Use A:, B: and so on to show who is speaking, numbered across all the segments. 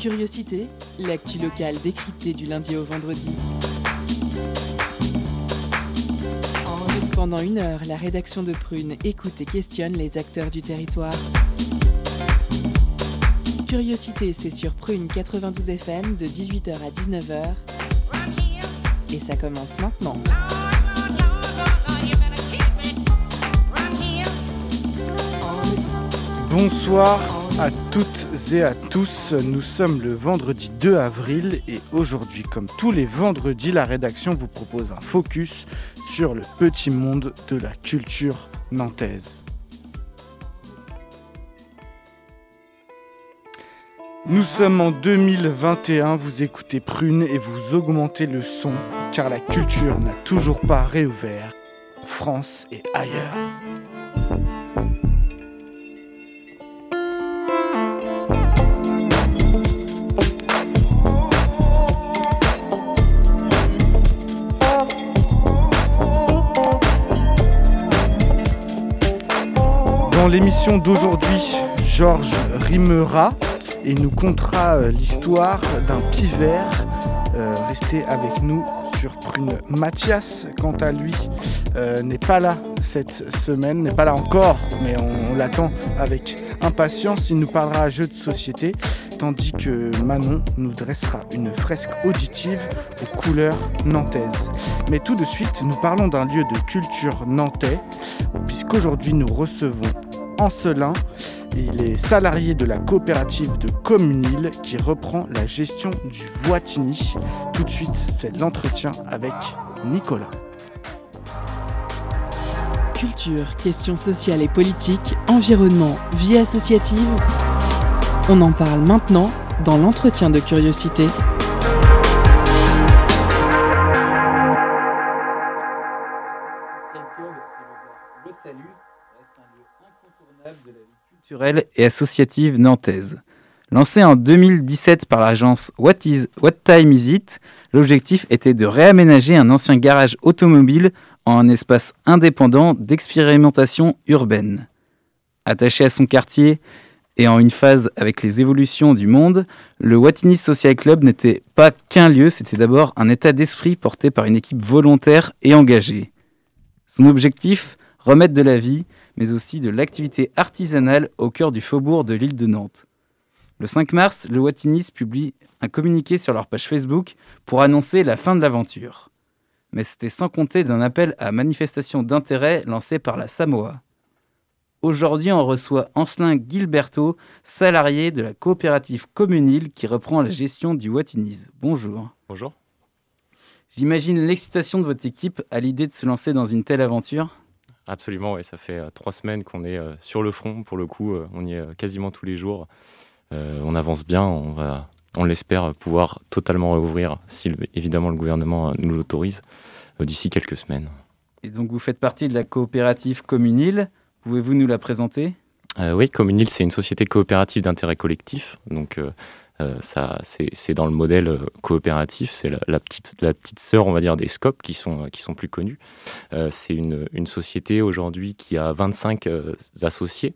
A: Curiosité, l'actu locale décryptée du lundi au vendredi. Pendant une heure, la rédaction de Prune écoute et questionne les acteurs du territoire. Curiosité, c'est sur Prune 92 FM de 18h à 19h. Et ça commence maintenant.
B: Bonsoir à toutes à tous, nous sommes le vendredi 2 avril et aujourd'hui, comme tous les vendredis, la rédaction vous propose un focus sur le petit monde de la culture nantaise. Nous sommes en 2021, vous écoutez Prune et vous augmentez le son car la culture n'a toujours pas réouvert en France et ailleurs. Dans l'émission d'aujourd'hui, Georges rimera et nous contera euh, l'histoire d'un pivert euh, resté avec nous sur Prune. Mathias, quant à lui, euh, n'est pas là cette semaine, n'est pas là encore, mais on, l'attend avec impatience. Il nous parlera jeux de société, tandis que Manon nous dressera une fresque auditive aux couleurs nantaises. Mais tout de suite, nous parlons d'un lieu de culture nantais, puisqu'aujourd'hui nous recevons Il est salarié de la coopérative de Communil qui reprend la gestion du Voitigny. Tout de suite, c'est l'entretien avec Nicolas.
A: Culture, questions sociales et politiques, environnement, vie associative. On en parle maintenant dans l'entretien de curiosité.
C: Et associative nantaise. Lancée en 2017 par l'agence What Time Is It, l'objectif était de réaménager un ancien garage automobile en un espace indépendant d'expérimentation urbaine. Attaché à son quartier et en une phase avec les évolutions du monde, le Watini Social Club n'était pas qu'un lieu, c'était d'abord un état d'esprit porté par une équipe volontaire et engagée. Son objectif, remettre de la vie, mais aussi de l'activité artisanale au cœur du faubourg de l'île de Nantes. Le 5 mars, le Watinis publie un communiqué sur leur page Facebook pour annoncer la fin de l'aventure. Mais c'était sans compter d'un appel à manifestation d'intérêt lancé par la Samoa. Aujourd'hui, on reçoit Ancelin Gilberto, salarié de la coopérative Communil qui reprend la gestion du Watinis. Bonjour.
D: Bonjour.
C: J'imagine l'excitation de votre équipe à l'idée de se lancer dans une telle aventure.
D: Absolument, ouais, ça fait euh, trois semaines qu'on est euh, sur le front. Pour le coup, euh, on y est quasiment tous les jours. on avance bien, on, va, on l'espère pouvoir totalement rouvrir si évidemment le gouvernement nous l'autorise d'ici quelques semaines.
C: Et donc vous faites partie de la coopérative Communil. Pouvez-vous nous la présenter?
D: Oui, Communil, c'est une société coopérative d'intérêt collectif. Donc euh, ça, c'est dans le modèle euh, coopératif, c'est la, petite, sœur, on va dire, des SCOP qui sont, qui sont plus connus. Euh, c'est une, société aujourd'hui qui a 25 associés,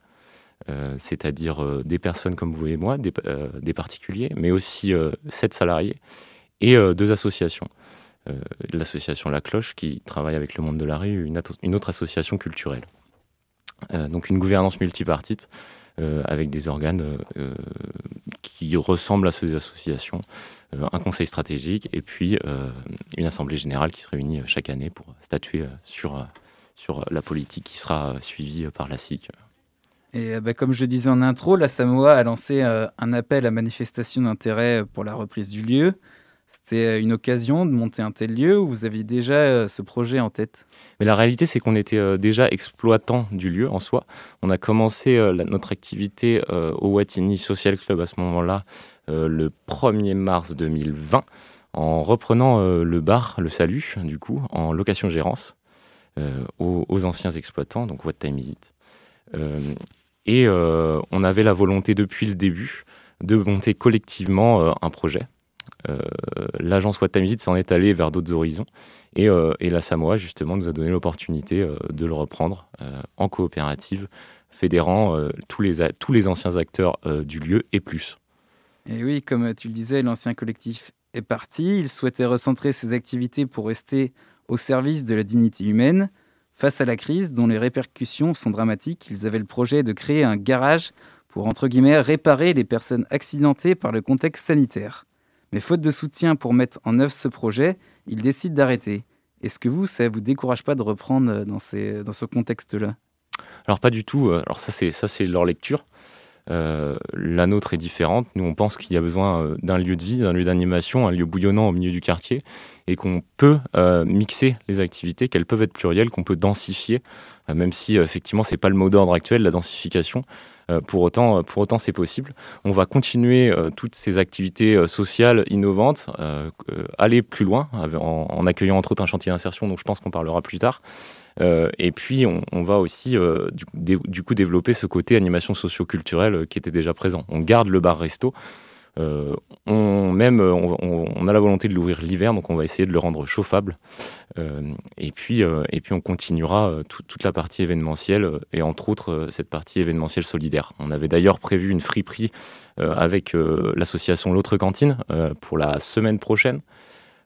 D: c'est-à-dire des personnes comme vous et moi, des, particuliers, mais aussi 7 salariés et deux associations. L'association La Cloche qui travaille avec le monde de la rue, une, autre association culturelle. donc une gouvernance multipartite euh, avec des organes euh, euh, qui ressemblent à ceux des associations, un conseil stratégique et puis une assemblée générale qui se réunit chaque année pour statuer sur, sur la politique qui sera suivie par la SIC.
C: Et bah, comme je disais en intro, la Samoa a lancé un appel à manifestation d'intérêt pour la reprise du lieu. C'était une occasion de monter un tel lieu ou vous aviez déjà ce projet en tête?
D: Mais la réalité, c'est qu'on était euh, déjà exploitant du lieu en soi. On a commencé euh, notre activité euh, au Watini Social Club à ce moment-là, le 1er mars 2020, en reprenant le bar, le Salut, du coup, en location-gérance aux, anciens exploitants, donc What Time Is It. et on avait la volonté depuis le début de monter collectivement un projet. L'agence What Time Is It s'en est allée vers d'autres horizons euh, et, la Samoa, justement, nous a donné l'opportunité euh, de le reprendre euh, en coopérative, fédérant tous les anciens acteurs du lieu et plus.
C: Et oui, comme tu le disais, l'ancien collectif est parti. Il souhaitait recentrer ses activités pour rester au service de la dignité humaine. Face à la crise, dont les répercussions sont dramatiques, ils avaient le projet de créer un garage pour, entre guillemets, réparer les personnes accidentées par le contexte sanitaire. Mais faute de soutien pour mettre en œuvre ce projet, ils décident d'arrêter. Est-ce que vous, ça vous décourage pas de reprendre dans, ces, dans ce contexte-là?
D: Alors pas du tout. Alors ça, c'est leur lecture. Euh, la nôtre est différente. Nous, on pense qu'il y a besoin euh, d'un lieu de vie, d'un lieu d'animation, un lieu bouillonnant au milieu du quartier, et qu'on peut euh, mixer les activités, qu'elles peuvent être plurielles, qu'on peut densifier, même si effectivement c'est pas le mot d'ordre actuel, la densification. Pour autant, pour autant, c'est possible. On va continuer toutes ces activités sociales innovantes, aller plus loin, en, accueillant entre autres un chantier d'insertion dont je pense qu'on parlera plus tard. Euh, et puis, on, va aussi, euh, du, coup, développer ce côté animation socio-culturelle euh, qui était déjà présent. On garde le bar-resto. On, même, on, a la volonté de l'ouvrir l'hiver, donc on va essayer de le rendre chauffable. et, puis, et puis, on continuera toute la partie événementielle, et entre autres, cette partie événementielle solidaire. On avait d'ailleurs prévu une friperie avec l'association L'autre cantine pour la semaine prochaine.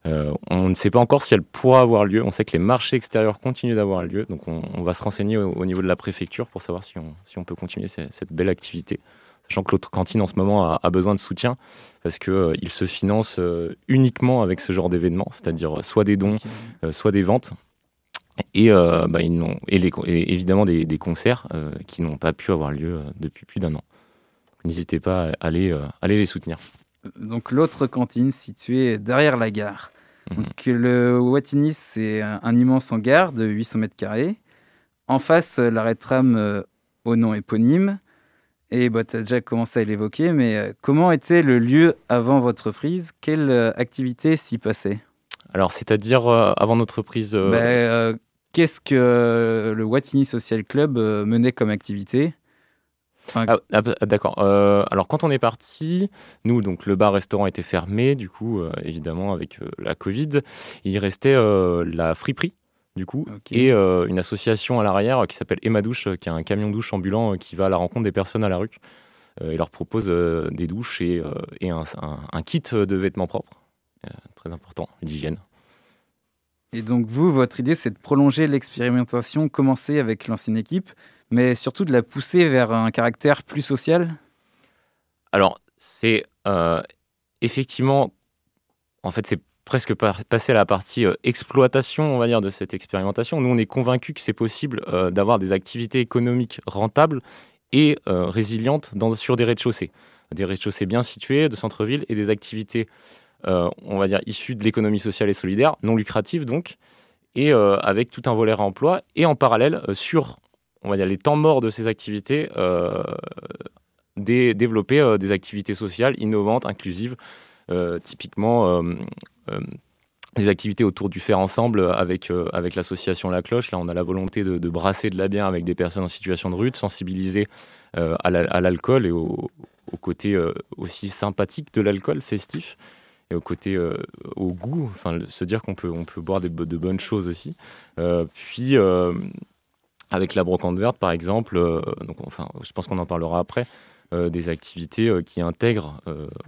D: Euh, on ne sait pas encore si elle pourra avoir lieu. On sait que les marchés extérieurs continuent d'avoir lieu. Donc on, va se renseigner au, niveau de la préfecture pour savoir si on, peut continuer cette, belle activité. L'autre cantine en ce moment a, besoin de soutien parce qu'il euh, se finance euh, uniquement avec ce genre d'événements, c'est-à-dire soit des dons, soit des ventes. Et, bah, évidemment des, concerts qui n'ont pas pu avoir lieu depuis plus d'un an. N'hésitez pas à aller les soutenir
C: donc l'autre cantine située derrière la gare. Mhm. Donc, le Watini, c'est un, immense hangar de 800 mètres carrés. En face, l'arrêt de tram euh, au nom éponyme. Et bah, tu as déjà commencé à l'évoquer, mais euh, comment était le lieu avant votre prise? Quelle euh, activité s'y passait?
D: Alors, c'est-à-dire avant notre prise
C: bah, Qu'est-ce que le Watini Social Club menait comme activité?
D: Ah, ah, bah, d'accord. Euh, alors quand on est parti, nous donc le bar-restaurant était fermé, du coup euh, évidemment avec euh, la Covid, il restait la friperie du coup et une association à l'arrière qui s'appelle Emma Douche, qui est un camion douche ambulant qui va à la rencontre des personnes à la rue. Et leur propose des douches et, un, un, kit de vêtements propres, très important, d'hygiène.
C: Et donc vous, votre idée, c'est de prolonger l'expérimentation commencée avec l'ancienne équipe mais surtout de la pousser vers un caractère plus social?
D: Alors, c'est euh, effectivement, en fait, c'est presque passer à la partie euh, exploitation, on va dire, de cette expérimentation. Nous, on est convaincus que c'est possible euh, d'avoir des activités économiques rentables et résilientes dans, sur des rez-de-chaussée. Des rez-de-chaussée bien situés, de centre-ville, et des activités, on va dire, issues de l'économie sociale et solidaire, non lucratives donc, et avec tout un volet emploi, et en parallèle, sur on va dire, les temps morts de ces activités, euh, développer euh, des activités sociales innovantes, inclusives, euh, typiquement des activités autour du faire ensemble avec, avec l'association La Cloche. Là, on a la volonté de, brasser de la bière avec des personnes en situation de rue, de sensibiliser à l'alcool et au, côté aussi sympathique de l'alcool festif et au côté au goût, enfin se dire qu'on peut on peut boire de bonnes choses aussi. puis avec la brocante verte, par exemple, euh, donc, enfin, je pense qu'on en parlera après, euh, des activités euh, qui intègrent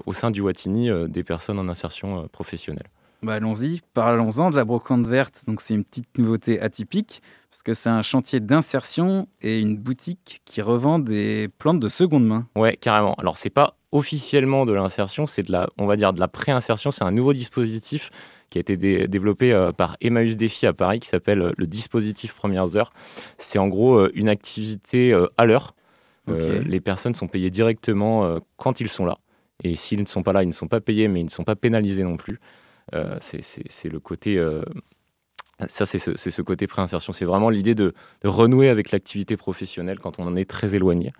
D: au sein du Watini des personnes en insertion professionnelle.
C: Bah allons-y, parlons-en de la brocante verte. Donc c'est une petite nouveauté atypique parce que c'est un chantier d'insertion et une boutique qui revend des plantes de seconde main.
D: Ouais, carrément. Alors c'est pas officiellement de l'insertion, c'est de la, on va dire de la pré-insertion. C'est un nouveau dispositif qui a été développé euh, par Emmaüs Défi à Paris, qui s'appelle euh, le dispositif Premières Heures. C'est en gros euh, une activité à l'heure. Les personnes sont payées directement quand ils sont là. Et s'ils ne sont pas là, ils ne sont pas payés, mais ils ne sont pas pénalisés non plus. c'est le côté ça, c'est ce, ce, côté préinsertion. C'est vraiment l'idée de, de, renouer avec l'activité professionnelle quand on en est très éloigné.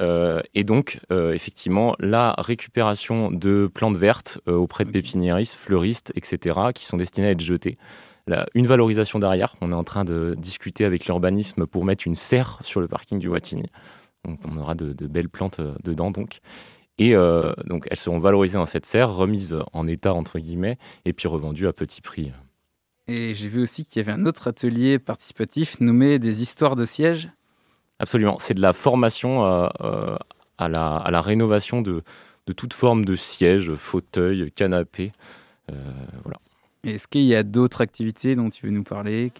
D: Euh, et donc, euh, effectivement, la récupération de plantes vertes euh, auprès de pépiniéristes, fleuristes, etc., qui sont destinées à être jetées. une valorisation derrière. On est en train de discuter avec l'urbanisme pour mettre une serre sur le parking du Watini. Donc, on aura de, belles plantes dedans, donc. Et donc, elles seront valorisées dans cette serre, remises en état, entre guillemets, et puis revendues à petit prix.
C: Et j'ai vu aussi qu'il y avait un autre atelier participatif nommé des histoires de sièges.
D: Absolument. C'est de la formation euh, euh, à, la, rénovation de, de toute forme de siège, fauteuil, canapé. voilà.
C: Est-ce qu'il y a d'autres activités dont tu veux nous parler?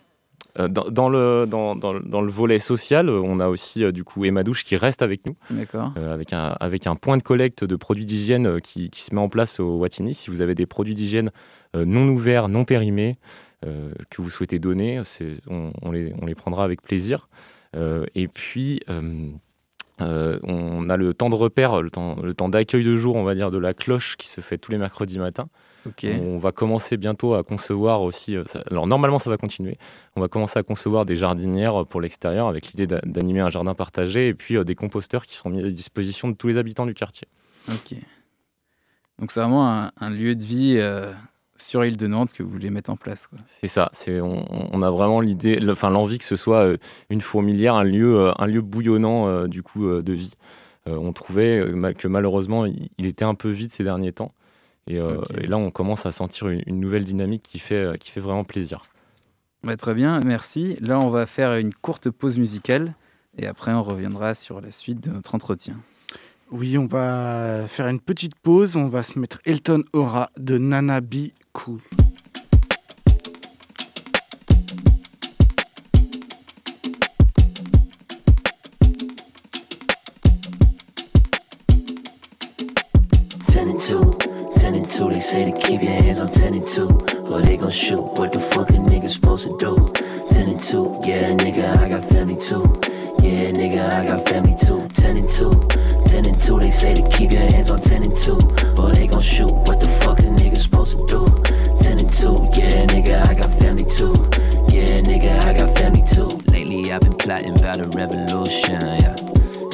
D: Euh, dans, le, dans, dans, le volet social, on a aussi euh, du coup Emma Douche qui reste avec nous, euh, avec, un, avec un point de collecte de produits d'hygiène qui, qui, se met en place au Watini. Si vous avez des produits d'hygiène non ouverts, non périmés, que vous souhaitez donner, on, on, les, on, les, prendra avec plaisir. et puis, on a le temps de repère, le temps, le temps d'accueil de jour, on va dire, de la cloche qui se fait tous les mercredis matins. On va commencer bientôt à concevoir aussi. Euh, alors normalement, ça va continuer. On va commencer à concevoir des jardinières pour l'extérieur avec l'idée d'animer un jardin partagé et puis euh, des composteurs qui seront mis à disposition de tous les habitants du quartier.
C: Ok. Donc c'est vraiment un, lieu de vie euh, sur l'île de Nantes que vous voulez mettre en place.
D: C'est ça. C'est on, a vraiment l'idée, enfin l'envie que ce soit une fourmilière, un lieu, un lieu bouillonnant du coup de vie. on trouvait que malheureusement il était un peu vide ces derniers temps. Euh, et, là, on commence à sentir une, nouvelle dynamique qui fait, euh, qui fait vraiment plaisir.
C: Bah, très bien, merci. Là, on va faire une courte pause musicale et après, on reviendra sur la suite de notre entretien.
E: Oui, on va faire une petite pause. On va se mettre Elton Aura de Nana B. Cool. 2. They say to keep your hands on 10 and 2, or they gon' shoot. What the fuck nigga supposed to do? 10 and 2, yeah, nigga, I got family too. Yeah, nigga, I got family too. 10 and 2, 10 and 2. They say to keep your hands on 10 and 2, or they gon' shoot. What the fuck a nigga supposed to do? 10 and 2, yeah, nigga, I got family too. Yeah, nigga, I got family too. Lately, I've been plotting about a revolution, yeah.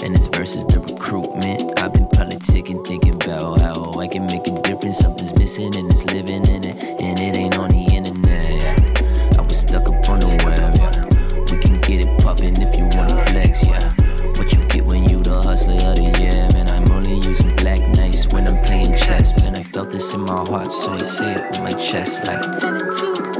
E: And this versus the recruitment. I've been politicking, thinking about how I can make a difference. Something's missing and it's living in it, and it ain't on the internet. Yeah. I was stuck up on the web. Yeah. We can get it poppin' if you felt this in my heart, so I say it with my chest like 10 and 2,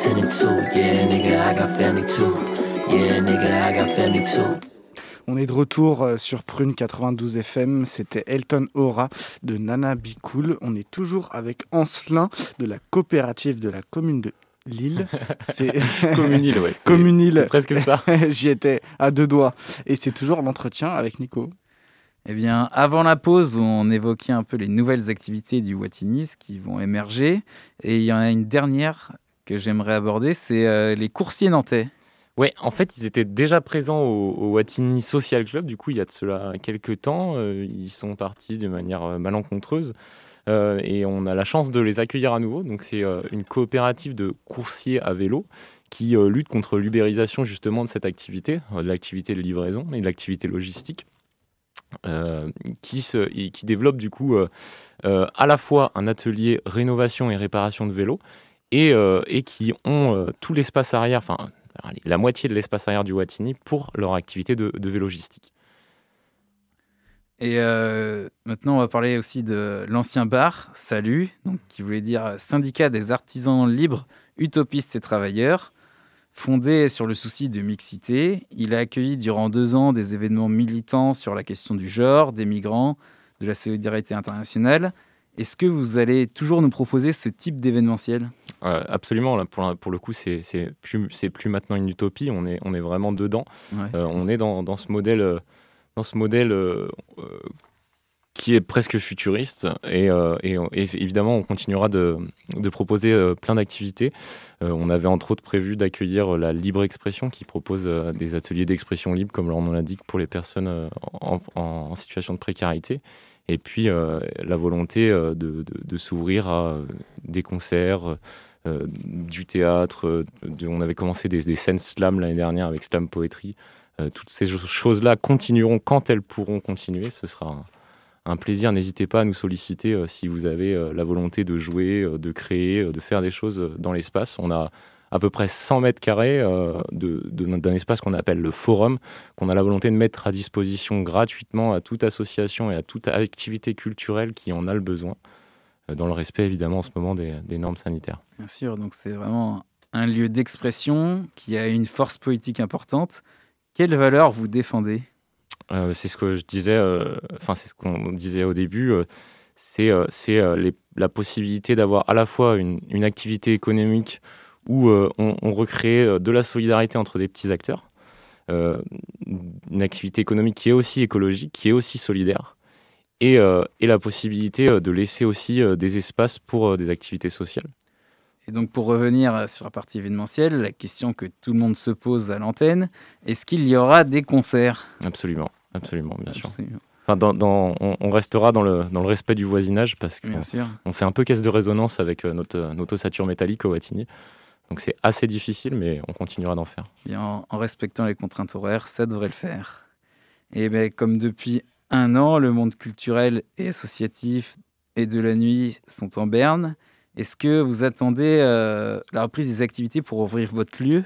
E: 10 and 2, yeah, nigga, I got family too. Yeah, nigga, I got family too. On est de retour euh, sur Prune 92 FM. C'était Elton Aura de Nana Bicool. On est toujours avec Ancelin de la coopérative de la commune de Lille.
D: C'est Communil, ouais.
E: Communil.
D: Presque ça.
E: J'y étais à deux doigts. Et c'est toujours l'entretien avec Nico.
C: Eh bien, avant la pause, on évoquait un peu les nouvelles activités du Watinis qui vont émerger. Et il y en a une dernière que j'aimerais aborder, c'est euh, les coursiers nantais.
D: Oui, en fait, ils étaient déjà présents au, Watini Social Club, du coup, il y a de cela quelques temps. Euh, ils sont partis de manière euh, malencontreuse. Et on a la chance de les accueillir à nouveau. Donc c'est une coopérative de coursiers à vélo qui lutte contre l'ubérisation justement de cette activité, de l'activité de livraison et de l'activité logistique. qui, se, qui développe du coup à la fois un atelier rénovation et réparation de vélos et, et qui ont tout l'espace arrière, enfin la moitié de l'espace arrière du Watini pour leur activité de, de vélogistique.
C: Et euh, maintenant, on va parler aussi de l'ancien bar, Salut, donc, qui voulait dire syndicat des artisans libres, utopistes et travailleurs. Fondé sur le souci de mixité, il a accueilli durant deux ans des événements militants sur la question du genre, des migrants, de la solidarité internationale. Est-ce que vous allez toujours nous proposer ce type d'événementiel?
D: Euh, Absolument. Là, pour, pour, le coup, c'est plus, plus maintenant une utopie. On est, on est vraiment dedans. Euh, on est dans, dans ce modèle dans ce modèle euh, qui est presque futuriste. Et, euh, évidemment, on continuera de, proposer plein d'activités. on avait entre autres prévu d'accueillir la Libre Expression qui propose des ateliers d'expression libre, comme leur nom l'indique, pour les personnes en, situation de précarité. Et puis la volonté de, s'ouvrir à des concerts, du théâtre. on avait commencé des, des scènes slam l'année dernière avec Slam Poetry. Euh, toutes ces choses-là continueront quand elles pourront continuer. Ce sera un, plaisir. N'hésitez pas à nous solliciter euh, si vous avez euh, la volonté de jouer, de créer, de faire des choses dans l'espace. On a à peu près 100 mètres carrés d'un espace qu'on appelle le forum, qu'on a la volonté de mettre à disposition gratuitement à toute association et à toute activité culturelle qui en a le besoin, dans le respect évidemment en ce moment des, des normes sanitaires.
C: Bien sûr, donc c'est vraiment un lieu d'expression qui a une force politique importante quelles valeurs vous défendez?
D: Euh, C'est ce que je disais, euh, enfin c'est ce qu'on disait au début, euh, c'est c'est la possibilité d'avoir à la fois une, activité économique où on, recrée de la solidarité entre des petits acteurs, une activité économique qui est aussi écologique, qui est aussi solidaire, et, et la possibilité de laisser aussi des espaces pour des activités sociales.
C: Et donc pour revenir sur la partie événementielle, la question que tout le monde se pose à l'antenne, est-ce qu'il y aura des concerts?
D: Absolument, absolument, bien sûr. Enfin, dans, on, restera dans le, dans le respect du voisinage parce qu'on on fait un peu caisse de résonance avec euh, notre, notre ossature métallique au Watini. Donc c'est assez difficile, mais on continuera d'en faire.
C: En, en, respectant les contraintes horaires, ça devrait le faire. Et bien, comme depuis un an, le monde culturel et associatif et de la nuit sont en berne. Est-ce que vous attendez euh, la reprise des activités pour ouvrir votre lieu?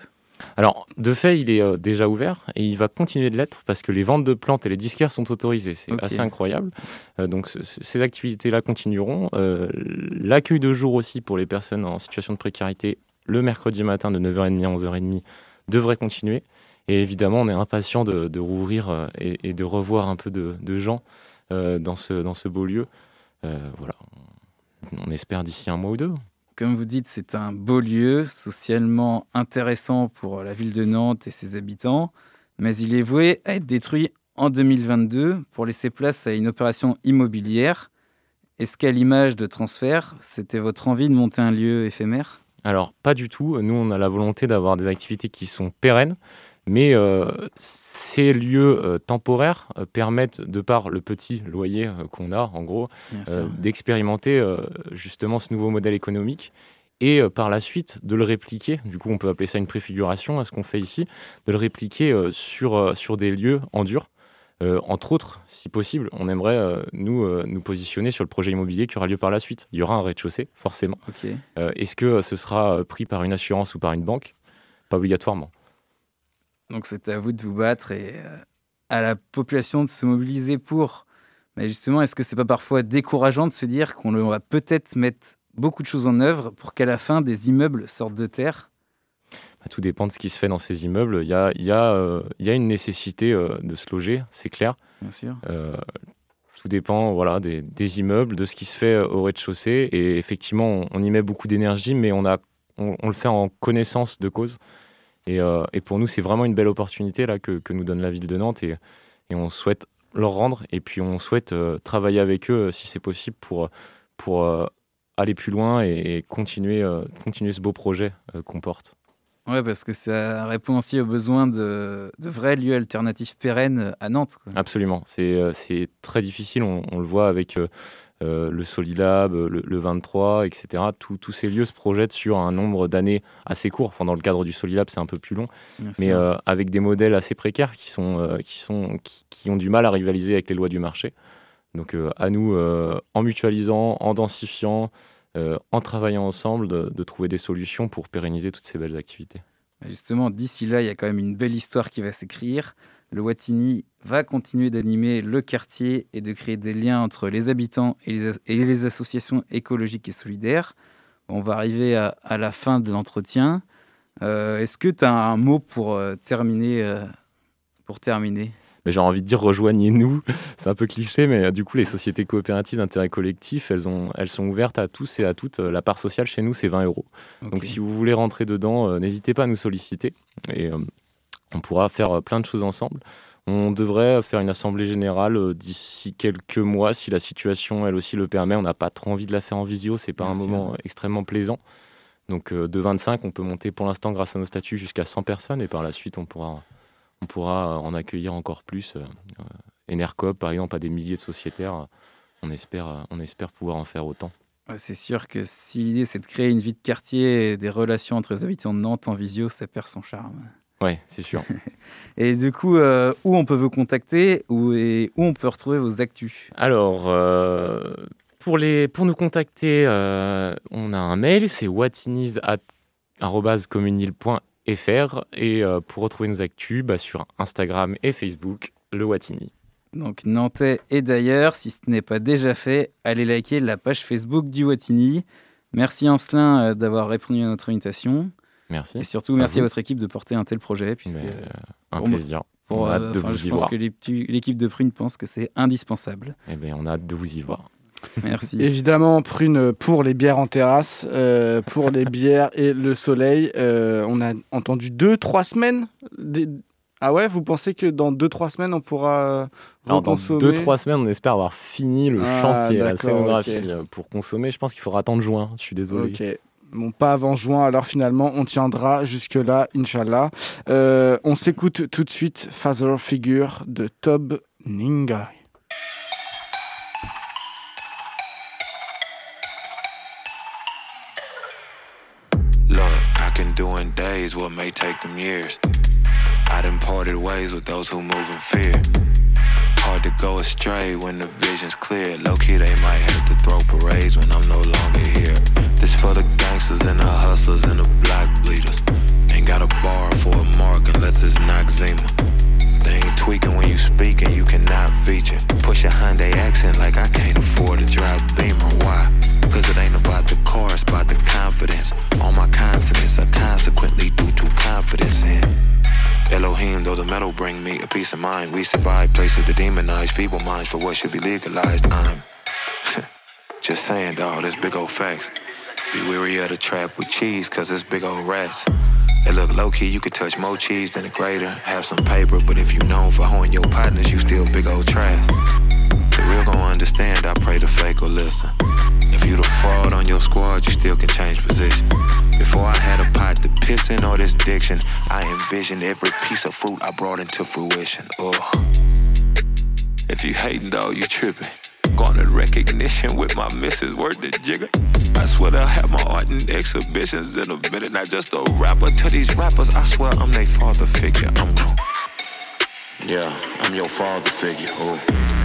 D: Alors, de fait, il est euh, déjà ouvert et il va continuer de l'être parce que les ventes de plantes et les disquaires sont autorisées. C'est assez incroyable. Euh, donc, ces activités-là continueront. L'accueil de jour aussi pour les personnes en situation de précarité le mercredi matin de 9h30 à 11h30 devrait continuer. Et évidemment, on est impatient de, rouvrir et, de revoir un peu de, gens dans, ce, dans ce beau lieu. voilà, on espère d'ici un mois ou deux.
C: Comme vous dites, c'est un beau lieu, socialement intéressant pour la ville de Nantes et ses habitants, mais il est voué à être détruit en 2022 pour laisser place à une opération immobilière. Est-ce qu'à l'image de transfert, c'était votre envie de monter un lieu éphémère?
D: Alors, pas du tout. Nous, on a la volonté d'avoir des activités qui sont pérennes, mais euh, ces lieux euh, temporaires euh, permettent, de par le petit loyer qu'on a, en gros, d'expérimenter justement ce nouveau modèle économique et par la suite de le répliquer. Du coup, on peut appeler ça une préfiguration à ce qu'on fait ici, de le répliquer sur, sur des lieux en dur. Entre autres, si possible, on aimerait nous, nous positionner sur le projet immobilier qui aura lieu par la suite. Il y aura un rez-de-chaussée, forcément. Est-ce que ce sera pris par une assurance ou par une banque? Pas obligatoirement.
C: Donc c'est à vous de vous battre et euh, à la population de se mobiliser pour. Mais justement, est-ce que c'est pas parfois décourageant de se dire qu'on va peut-être mettre beaucoup de choses en œuvre pour qu'à la fin des immeubles sortent de terre?
D: Tout dépend de ce qui se fait dans ces immeubles. Il y a, il y a, euh, il y a une nécessité euh, de se loger, c'est clair.
C: Bien sûr.
D: tout dépend voilà, des, des, immeubles, de ce qui se fait au rez-de-chaussée. Et effectivement, on, y met beaucoup d'énergie, mais on, a, on, on, le fait en connaissance de cause. Euh, et, pour nous, c'est vraiment une belle opportunité là, que, nous donne la ville de Nantes et, on souhaite leur rendre et puis on souhaite euh, travailler avec eux si c'est possible pour, pour euh, aller plus loin et, continuer, continuer ce beau projet qu'on porte.
C: Oui, parce que ça répond aussi aux besoins de, de vrais lieux alternatifs pérennes à Nantes.
D: Absolument. C'est très difficile. On, le voit avec le Solilab, le, 23, etc. tous ces lieux se projettent sur un nombre d'années assez court. Enfin, dans le cadre du Solilab, c'est un peu plus long, mais avec des modèles assez précaires qui, sont, qui, sont, qui, ont du mal à rivaliser avec les lois du marché. Donc à nous, en mutualisant, en densifiant, en travaillant ensemble, de, trouver des solutions pour pérenniser toutes ces belles activités.
C: Justement, d'ici là, il y a quand même une belle histoire qui va s'écrire. Le Watini va continuer d'animer le quartier et de créer des liens entre les habitants et les, associations écologiques et solidaires. On va arriver à, la fin de l'entretien. Euh, est-ce que tu as un mot pour euh, terminer, euh, pour terminer?
D: Mais j'ai envie de dire rejoignez-nous. C'est un peu cliché, mais du coup, les sociétés coopératives d'intérêt collectif, elles, ont, elles sont ouvertes à tous et à toutes. La part sociale chez nous, c'est 20 euros. Donc si vous voulez rentrer dedans, n'hésitez pas à nous solliciter. Et on pourra faire euh, plein de choses ensemble. On devrait faire une assemblée générale euh, d'ici quelques mois si la situation elle aussi le permet. On n'a pas trop envie de la faire en visio, c'est pas un moment extrêmement plaisant. Donc euh, de 25, on peut monter pour l'instant grâce à nos statuts jusqu'à 100 personnes et par la suite on pourra, on pourra en accueillir encore plus. Enercop par exemple a des milliers de sociétaires. On espère, on espère pouvoir en faire autant.
C: C'est sûr que si l'idée c'est de créer une vie de quartier et des relations entre les habitants de Nantes en visio, ça perd son charme.
D: Oui, c'est sûr.
C: et du coup, euh, où on peut vous contacter où, et où on peut retrouver vos actus?
D: Alors, euh, pour, les, pour nous contacter, euh, on a un mail, c'est whatinis.communil.fr et pour retrouver nos actus, bah, sur Instagram et Facebook, le Watini.
C: Donc Nantais et d'ailleurs, si ce n'est pas déjà fait, allez liker la page Facebook du Watini. Merci Ancelin d'avoir répondu à notre invitation.
D: Merci.
C: Et surtout, merci à, votre équipe de porter un tel projet. Puisque,
D: un plaisir.
C: on a hâte de vous je pense que l'équipe de Prune pense que c'est indispensable.
D: Eh bien, on a hâte de vous y voir.
C: Merci.
F: Évidemment, Prune pour les bières en terrasse, euh, pour les bières et le soleil. Euh, on a entendu deux, trois semaines. Ah ouais, vous pensez que dans deux, trois semaines, on pourra
D: Alors, Dans deux, trois semaines, on espère avoir fini le ah, chantier, la scénographie. Pour consommer, je pense qu'il faudra attendre juin. Je suis désolé.
F: Ok. Bon, pas avant juin, alors finalement, on tiendra jusque-là, Inch'Allah. Euh, on s'écoute tout de suite Father Figure de Tob Ningai. Days what may take them years. I done parted ways with those who move in fear. Hard to go astray when the vision's clear. Low key, they might have to throw parades when I'm no longer here. This for the gangsters and the hustlers and the black bleeders. Ain't got a bar for a mark unless it's Noxema. They ain't tweaking when you speaking, you cannot feature. Push a Hyundai accent like I can't afford to drive Beamer. Why? Cause it ain't about the car, it's about the confidence. All my consonants are consequently due to confidence in. Elohim, though the metal bring me a peace of mind. We survive places to demonize feeble minds for what should be legalized. I'm just saying, dawg, that's big old facts. Be weary of the trap with cheese, cause it's big old rats. It look low key, you could touch more cheese than a grater. Have some paper, but if you known for hoeing your partners, you still big old trash. Real gon' understand, I pray the fake will listen. If you the fraud on your squad, you still can change position. Before I had a pot to piss in all this diction, I envisioned every piece of fruit I brought into fruition. Ugh. If you hating, dog, you tripping. Garnered recognition with my missus, word the jigger. I swear I'll have my art in exhibitions in a minute. Not just a rapper to these rappers, I swear I'm their father figure. I'm Yeah, I'm your father figure. Ooh.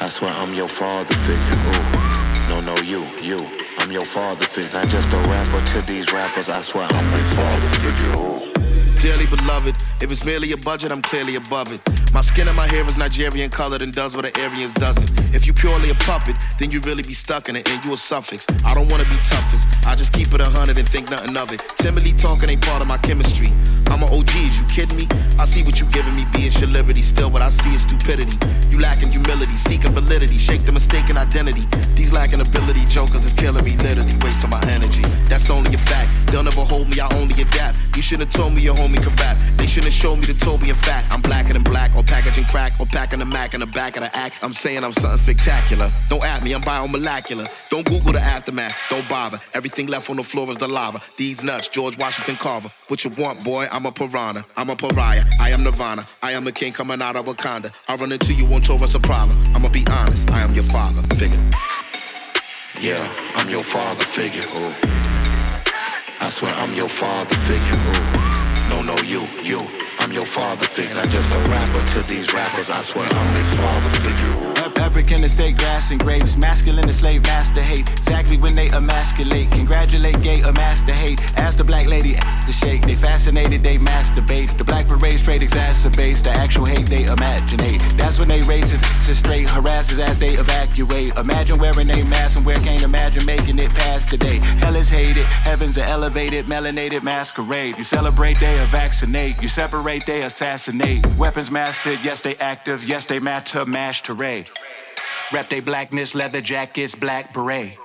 F: I swear I'm your father figure. Ooh. No, no, you, you. I'm your father figure. Not just a rapper to these rappers, I swear I'm your father figure. Ooh. Dearly beloved, if it's merely a budget, I'm clearly above it. My skin and my hair is Nigerian colored and does what an Aryans doesn't. If you purely a puppet, then you really be stuck in it and you a suffix. I don't wanna be toughest, I just keep it a hundred and think nothing of it. Timidly talking ain't part of my chemistry. I'm an OG, is you kidding me? I see what you giving me, be it your liberty. Still, what I see is stupidity. You lacking humility, seeking validity, shake the mistaken identity. These lacking ability jokers is killing me, literally wasting my energy. That's only a fact. They'll never hold me, I only adapt. You should've told me your could rap. They shouldn't show me the Toby in fact. I'm blacker than black, or packaging crack, or packing a Mac.
G: In the back of the act. I'm saying I'm something spectacular. Don't at me, I'm biomolecular. Don't Google the aftermath, don't bother. Everything left on the floor is the lava. These nuts, George Washington Carver. What you want, boy? I'm a piranha. I'm a pariah. I am Nirvana. I am the king coming out of Wakanda. I run into you on tour, it's a problem. I'ma be honest, I am your father figure. Yeah, I'm your father figure. Ooh. I swear I'm your father figure. Ooh. No, no, you, you. I'm your father figure. Not just a rapper to these rappers. I swear I'm their father figure.
H: African estate grass and grapes, masculine and slave master hate. Exactly when they emasculate, congratulate gay or master hate. Ask the black lady to shake. They fascinated, they masturbate. The black parade straight exacerbates the actual hate they imaginate. That's when they racist to straight harasses as they evacuate. Imagine wearing a mask and where can't imagine making it past today. Hell is hated, heavens are elevated, melanated masquerade. You celebrate, they vaccinate. You separate, they assassinate. Weapons mastered, yes they active, yes they matter, mash ray. Rep they blackness, leather jackets, black beret.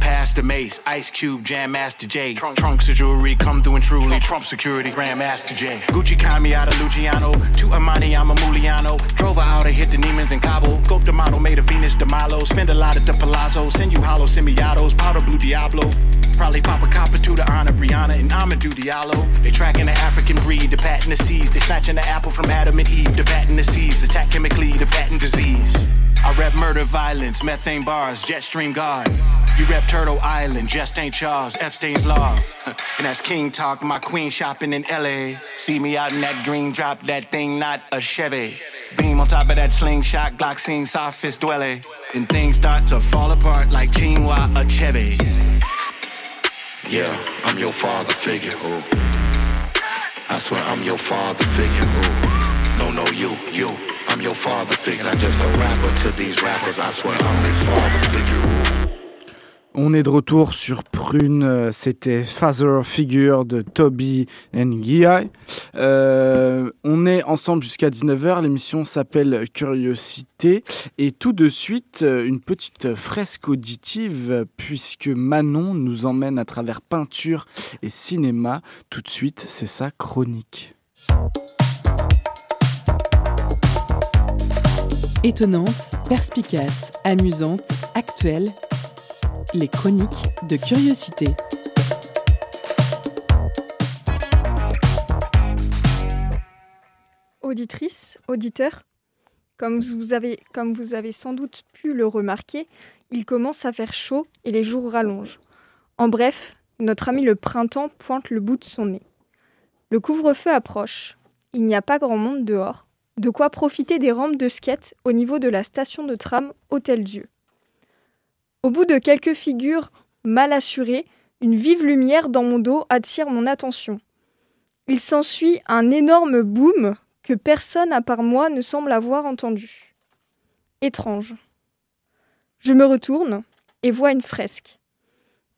H: Pass the mace, Ice Cube, Jam Master J. Trunk, trunks of jewelry, come through and truly. Trump security, Grand Master J. Gucci Kami out of Luciano. To Amani, I'm a Muliano. Drove her out and hit the Neiman's in Cabo. Gope the model, made a Venus de Malo. Spend a lot at the Palazzo. Send you hollow semi-autos, powder blue Diablo. Probably pop a copper to the honor Brianna and Amadou Diallo. They tracking the African breed, the patent the seeds. They snatching the apple from Adam and Eve, the patent the seeds. Attack chemically, the patent disease. I rep murder, violence, methane bars, jet stream guard. You rep Turtle Island, just ain't Charles, Epstein's Law. and that's King Talk, my queen shopping in LA. See me out in that green drop, that thing not a Chevy. Beam on top of that slingshot, Glock scene, softest dwelle. And things start to fall apart like Chinua Achebe.
G: Yeah, I'm your father figure. Ooh. I swear I'm your father figure. Ooh. No, no, you, you. I'm your father figure. Not just a rapper to these rappers. I swear I'm their father figure.
B: On est de retour sur Prune, euh, c'était Father Figure de Toby Nguai. Euh, on est ensemble jusqu'à 19h, l'émission s'appelle Curiosité et tout de suite euh, une petite fresque auditive puisque Manon nous emmène à travers peinture et cinéma. Tout de suite, c'est sa chronique.
A: Étonnante, perspicace, amusante, actuelle, les chroniques de curiosité.
I: Auditrices, auditeurs, comme vous, avez, comme vous avez sans doute pu le remarquer, il commence à faire chaud et les jours rallongent. En bref, notre ami le printemps pointe le bout de son nez. Le couvre-feu approche. Il n'y a pas grand monde dehors. De quoi profiter des rampes de skate au niveau de la station de tram Hôtel-Dieu. Au bout de quelques figures mal assurées, une vive lumière dans mon dos attire mon attention. Il s'ensuit un énorme boom que personne à part moi ne semble avoir entendu. Étrange. Je me retourne et vois une fresque.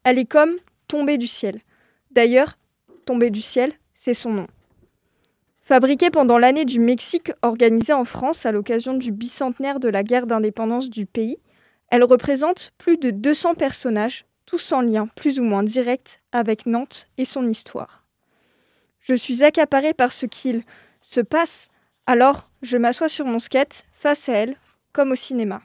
I: Elle est comme tombée du ciel. D'ailleurs, tombée du ciel, c'est son nom. Fabriquée pendant l'année du Mexique organisée en France à l'occasion du bicentenaire de la guerre d'indépendance du pays, elle représente plus de 200 personnages, tous en lien plus ou moins direct avec Nantes et son histoire. Je suis accaparée par ce qu'il se passe, alors je m'assois sur mon skate face à elle, comme au cinéma.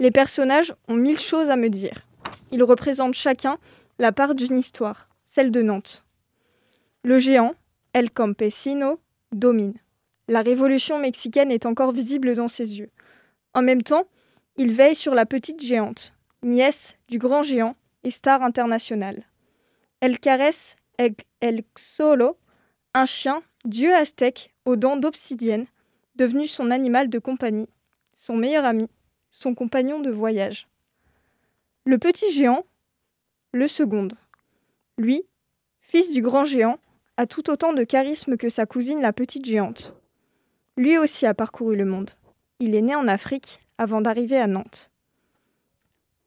I: Les personnages ont mille choses à me dire. Ils représentent chacun la part d'une histoire, celle de Nantes. Le géant, El Campesino, domine. La révolution mexicaine est encore visible dans ses yeux. En même temps, il veille sur la petite géante, nièce du grand géant et star internationale. Elle caresse El Xolo, un chien, dieu aztèque aux dents d'obsidienne, devenu son animal de compagnie, son meilleur ami, son compagnon de voyage. Le petit géant, le seconde. Lui, fils du grand géant, a tout autant de charisme que sa cousine la petite géante. Lui aussi a parcouru le monde. Il est né en Afrique avant d'arriver à Nantes.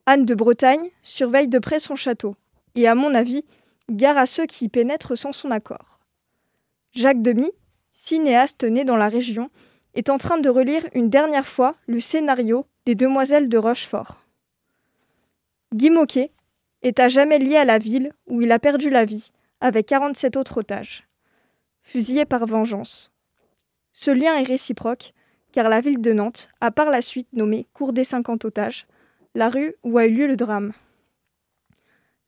I: Anne de Bretagne surveille de près son château, et à mon avis, gare à ceux qui y pénètrent sans son accord. Jacques Demy, cinéaste né dans la région, est en train de relire une dernière fois le scénario des Demoiselles de Rochefort. Guy Moquet est à jamais lié à la ville où il a perdu la vie, avec 47 autres otages, fusillés par vengeance. Ce lien est réciproque, car la ville de Nantes a par la suite nommé Cour des 50 otages, la rue où a eu lieu le drame.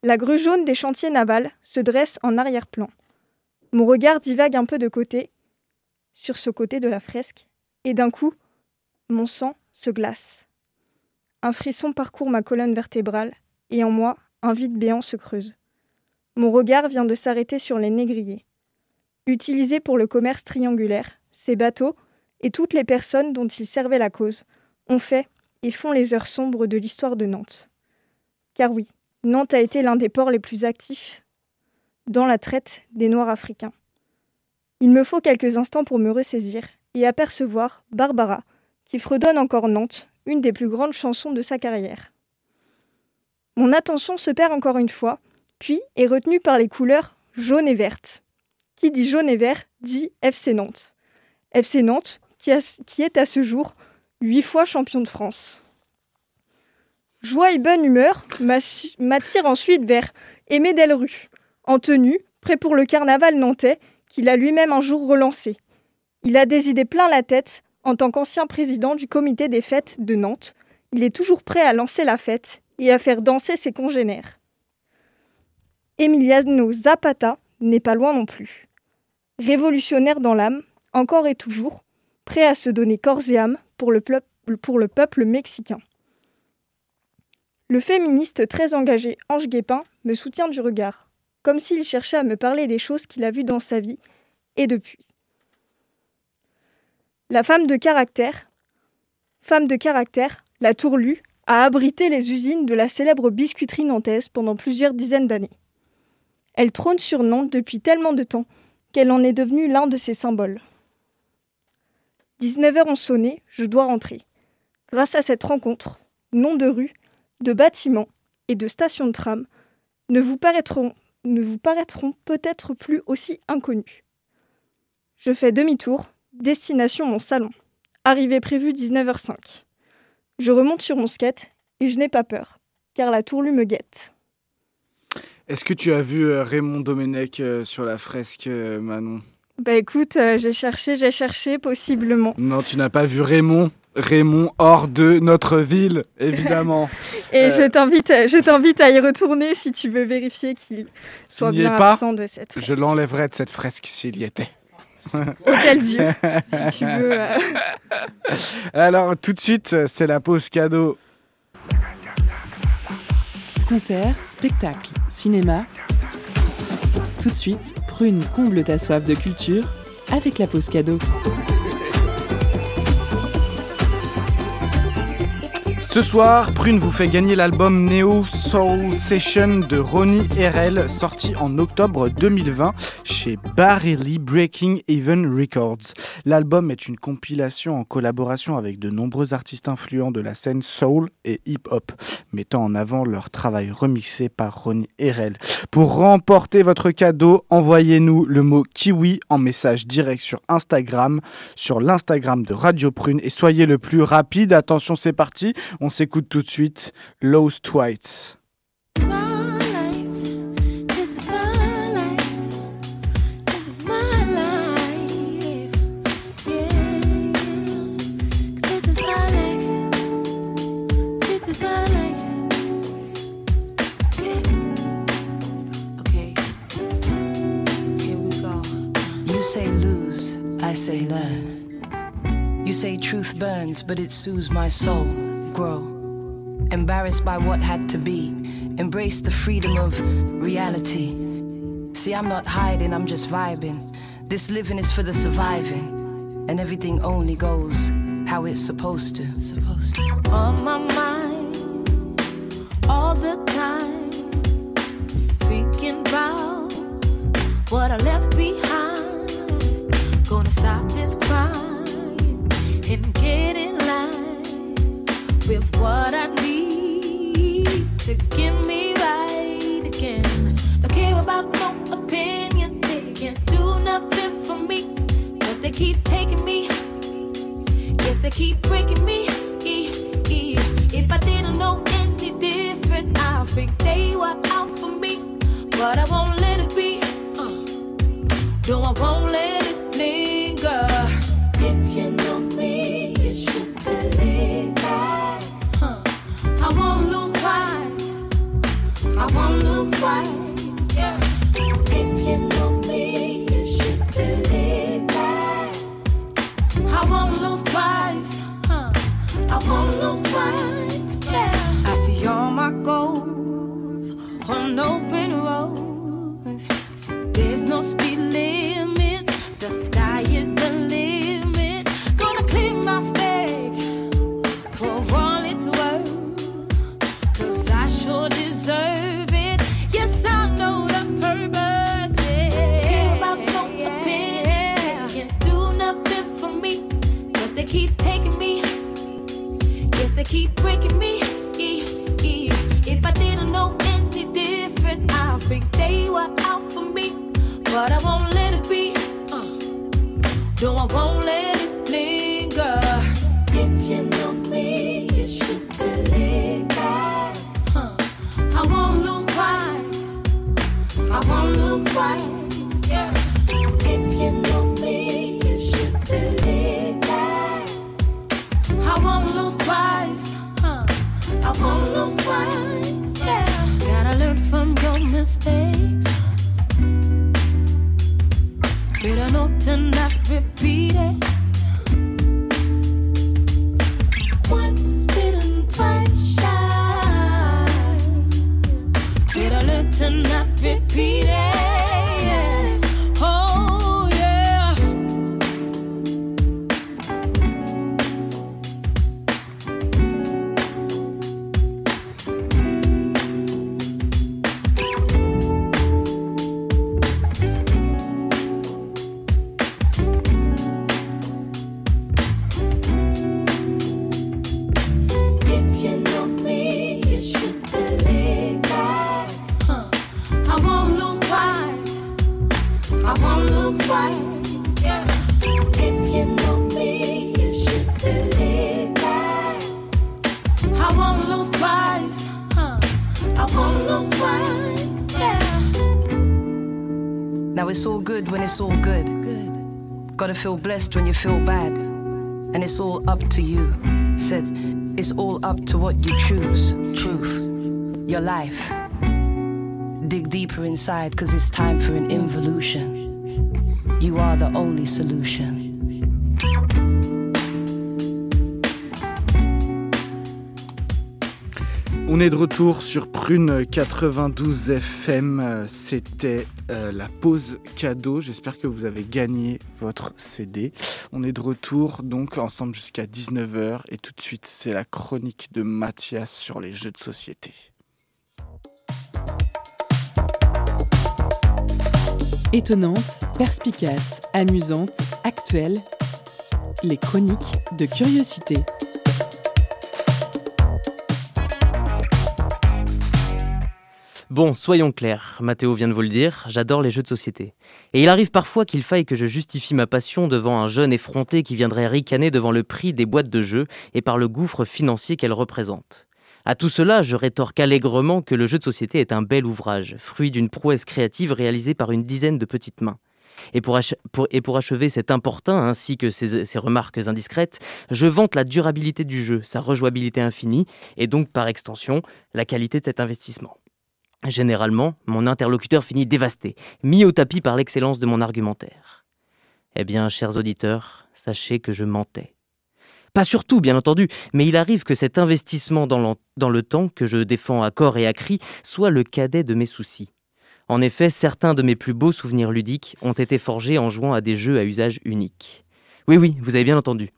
I: La grue jaune des chantiers navals se dresse en arrière-plan. Mon regard divague un peu de côté, sur ce côté de la fresque, et d'un coup, mon sang se glace. Un frisson parcourt ma colonne vertébrale, et en moi, un vide béant se creuse. Mon regard vient de s'arrêter sur les négriers. Utilisés pour le commerce triangulaire, ces bateaux, et toutes les personnes dont ils servaient la cause, ont fait et font les heures sombres de l'histoire de Nantes. Car oui, Nantes a été l'un des ports les plus actifs dans la traite des Noirs africains. Il me faut quelques instants pour me ressaisir et apercevoir Barbara, qui fredonne encore Nantes, une des plus grandes chansons de sa carrière. Mon attention se perd encore une fois, puis est retenue par les couleurs jaune et verte. Qui dit jaune et vert dit FC Nantes. FC Nantes, qui, est à ce jour huit fois champion de France. Joie et bonne humeur m'attire ensuite vers Aimé Delru, en tenue, prêt pour le carnaval nantais qu'il a lui-même un jour relancé. Il a des idées plein la tête en tant qu'ancien président du comité des fêtes de Nantes. Il est toujours prêt à lancer la fête et à faire danser ses congénères. Emiliano Zapata n'est pas loin non plus. Révolutionnaire dans l'âme, encore et toujours, prêt à se donner corps et âme pour le, peuple mexicain. Le féministe très engagé Ange Guépin me soutient du regard, comme s'il cherchait à me parler des choses qu'il a vues dans sa vie et depuis. La femme de caractère, femme de caractère, la tourlue, a abrité les usines de la célèbre biscuiterie nantaise pendant plusieurs dizaines d'années. Elle trône sur Nantes depuis tellement de temps qu'elle en est devenue l'un de ses symboles. 19 heures ont sonné, je dois rentrer. Grâce à cette rencontre, noms de rues, de bâtiments et de stations de tram ne vous paraîtront, ne vous paraîtront peut-être plus aussi inconnus. Je fais demi-tour, destination mon salon. Arrivée prévue 19h05. Je remonte sur mon skate et je n'ai pas peur, car la tourlue me guette.
B: Est-ce que tu as vu euh, Raymond Domenech euh, sur la fresque, euh, Manon?
I: Bah écoute, j'ai cherché, j'ai cherché, possiblement.
B: Non, tu n'as pas vu Raymond Raymond hors de notre ville, évidemment.
I: Et je t'invite, je t'invite à y retourner si tu veux vérifier qu'il soit bien absent de cette fresque.
B: Je l'enlèverai de cette fresque s'il y était.
I: Auquel Dieu, si tu veux.
B: Alors, tout de suite, c'est la pause cadeau.
A: Concert, spectacle, cinéma. Tout de suite, Prune comble ta soif de culture avec la pause cadeau.
B: Ce soir, Prune vous fait gagner l'album Neo Soul Session de Ronnie RL, sorti en octobre 2020 chez Barely Breaking Even Records. L'album est une compilation en collaboration avec de nombreux artistes influents de la scène soul et hip-hop, mettant en avant leur travail remixé par Ronnie RL. Pour remporter votre cadeau, envoyez-nous le mot kiwi en message direct sur Instagram, sur l'Instagram de Radio Prune et soyez le plus rapide. Attention, c'est parti. On s'écoute tout de suite Lost Whites.
J: I say learn. You say truth burns, but it soothes my soul. Grow. Embarrassed by what had to be. Embrace the freedom of reality. See, I'm not hiding, I'm just vibing. This living is for the surviving. And everything only goes how it's supposed to. Supposed to.
K: On my mind, all the time. Thinking about what I left behind with what I need to get me right again. Don't care about no opinions, they can't do nothing for me. But they keep taking me, yes, they keep breaking me. If I didn't know any different, I think they were out for me. But I won't let it be. Uh, no, I won't let it keep breaking me. If I didn't know any different, I think they were out for me. But I won't let it be. Uh. No, I won't let
J: good when it's all good. Gotta feel blessed when you feel bad. And it's all up to you. Said, it's all up to what you choose. Truth. Your life. Dig deeper inside, cause it's time for an involution. You are the only solution.
B: On est de retour sur Prune 92 FM. C'était euh, la pause cadeau. J'espère que vous avez gagné votre CD. On est de retour donc ensemble jusqu'à 19h. Et tout de suite, c'est la chronique de Mathias sur les jeux de société.
A: Étonnante, perspicace, amusante, actuelle. Les chroniques de curiosité.
L: Bon, soyons clairs, Mathéo vient de vous le dire, j'adore les jeux de société. Et il arrive parfois qu'il faille que je justifie ma passion devant un jeune effronté qui viendrait ricaner devant le prix des boîtes de jeux et par le gouffre financier qu'elles représentent. À tout cela, je rétorque allègrement que le jeu de société est un bel ouvrage, fruit d'une prouesse créative réalisée par une dizaine de petites mains. Et pour, achever cet importun ainsi que ces remarques indiscrètes, je vante la durabilité du jeu, sa rejouabilité infinie, et donc par extension, la qualité de cet investissement. Généralement, mon interlocuteur finit dévasté, mis au tapis par l'excellence de mon argumentaire. Eh bien, chers auditeurs, sachez que je mentais. Pas surtout, bien entendu, mais il arrive que cet investissement dans, le temps que je défends à corps et à cri soit le cadet de mes soucis. En effet, certains de mes plus beaux souvenirs ludiques ont été forgés en jouant à des jeux à usage unique. Oui, oui, vous avez bien entendu.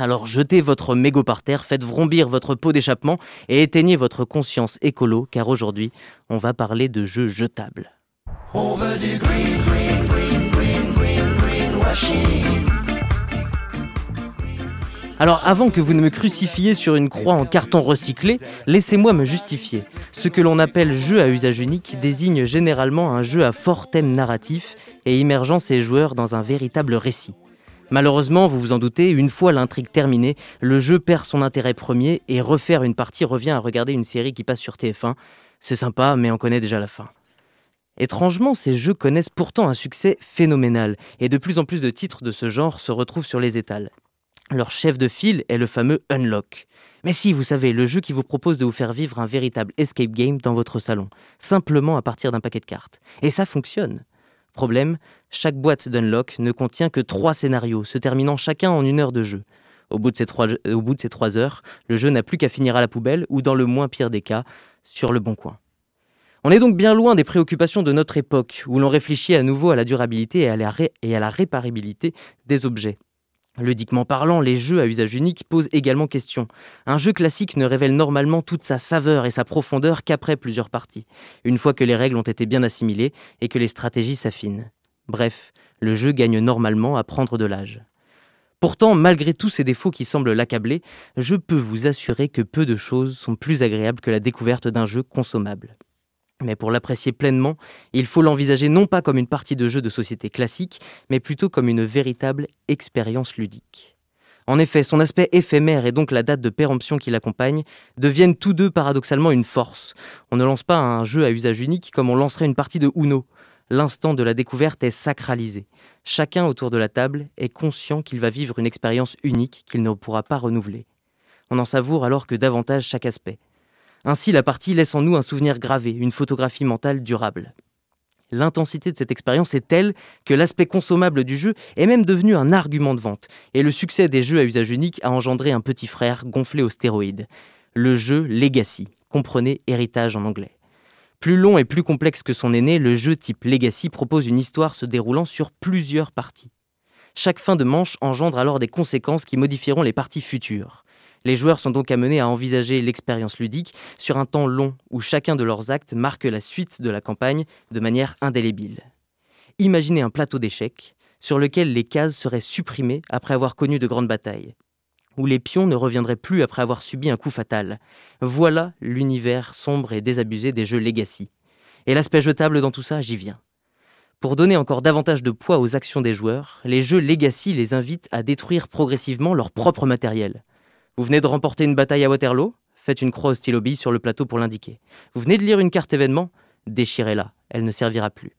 L: Alors jetez votre mégot par terre, faites vrombir votre pot d'échappement et éteignez votre conscience écolo, car aujourd'hui, on va parler de jeux jetables. Alors avant que vous ne me crucifiez sur une croix en carton recyclé, laissez-moi me justifier. Ce que l'on appelle jeu à usage unique désigne généralement un jeu à fort thème narratif et immergeant ses joueurs dans un véritable récit. Malheureusement, vous vous en doutez, une fois l'intrigue terminée, le jeu perd son intérêt premier et refaire une partie revient à regarder une série qui passe sur TF1. C'est sympa, mais on connaît déjà la fin. Étrangement, ces jeux connaissent pourtant un succès phénoménal, et de plus en plus de titres de ce genre se retrouvent sur les étals. Leur chef de file est le fameux Unlock. Mais si, vous savez, le jeu qui vous propose de vous faire vivre un véritable escape game dans votre salon, simplement à partir d'un paquet de cartes. Et ça fonctionne. Problème, chaque boîte d'Unlock ne contient que trois scénarios, se terminant chacun en une heure de jeu. Au bout de ces trois, au bout de ces trois heures, le jeu n'a plus qu'à finir à la poubelle ou, dans le moins pire des cas, sur le bon coin. On est donc bien loin des préoccupations de notre époque, où l'on réfléchit à nouveau à la durabilité et à la, et à la réparabilité des objets. Ludiquement parlant, les jeux à usage unique posent également question. Un jeu classique ne révèle normalement toute sa saveur et sa profondeur qu'après plusieurs parties, une fois que les règles ont été bien assimilées et que les stratégies s'affinent. Bref, le jeu gagne normalement à prendre de l'âge. Pourtant, malgré tous ces défauts qui semblent l'accabler, je peux vous assurer que peu de choses sont plus agréables que la découverte d'un jeu consommable. Mais pour l'apprécier pleinement, il faut l'envisager non pas comme une partie de jeu de société classique, mais plutôt comme une véritable expérience ludique. En effet, son aspect éphémère et donc la date de péremption qui l'accompagne deviennent tous deux paradoxalement une force. On ne lance pas un jeu à usage unique comme on lancerait une partie de Uno. L'instant de la découverte est sacralisé. Chacun autour de la table est conscient qu'il va vivre une expérience unique qu'il ne pourra pas renouveler. On en savoure alors que davantage chaque aspect. Ainsi, la partie laisse en nous un souvenir gravé, une photographie mentale durable. L'intensité de cette expérience est telle que l'aspect consommable du jeu est même devenu un argument de vente, et le succès des jeux à usage unique a engendré un petit frère gonflé aux stéroïdes. Le jeu Legacy, comprenez héritage en anglais. Plus long et plus complexe que son aîné, le jeu type Legacy propose une histoire se déroulant sur plusieurs parties. Chaque fin de manche engendre alors des conséquences qui modifieront les parties futures. Les joueurs sont donc amenés à envisager l'expérience ludique sur un temps long où chacun de leurs actes marque la suite de la campagne de manière indélébile. Imaginez un plateau d'échecs sur lequel les cases seraient supprimées après avoir connu de grandes batailles, où les pions ne reviendraient plus après avoir subi un coup fatal. Voilà l'univers sombre et désabusé des jeux Legacy. Et l'aspect jetable dans tout ça, j'y viens. Pour donner encore davantage de poids aux actions des joueurs, les jeux Legacy les invitent à détruire progressivement leur propre matériel. Vous venez de remporter une bataille à Waterloo? Faites une croix au stylo sur le plateau pour l'indiquer. Vous venez de lire une carte événement? Déchirez-la, elle ne servira plus.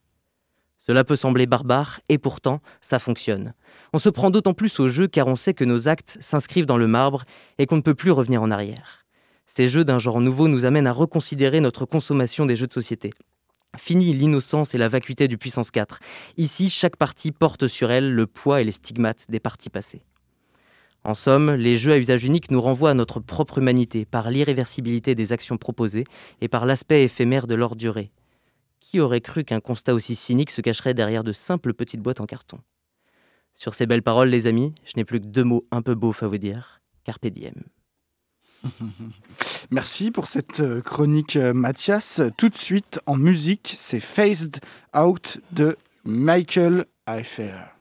L: Cela peut sembler barbare, et pourtant, ça fonctionne. On se prend d'autant plus au jeu car on sait que nos actes s'inscrivent dans le marbre et qu'on ne peut plus revenir en arrière. Ces jeux d'un genre nouveau nous amènent à reconsidérer notre consommation des jeux de société. Fini l'innocence et la vacuité du puissance 4. Ici, chaque partie porte sur elle le poids et les stigmates des parties passées. En somme, les jeux à usage unique nous renvoient à notre propre humanité par l'irréversibilité des actions proposées et par l'aspect éphémère de leur durée. Qui aurait cru qu'un constat aussi cynique se cacherait derrière de simples petites boîtes en carton? Sur ces belles paroles, les amis, je n'ai plus que deux mots un peu beaufs à vous dire. Carpe diem.
B: Merci pour cette euh, chronique, euh, Mathias. Tout de suite, en musique, c'est Phased Out de Michael Eifer.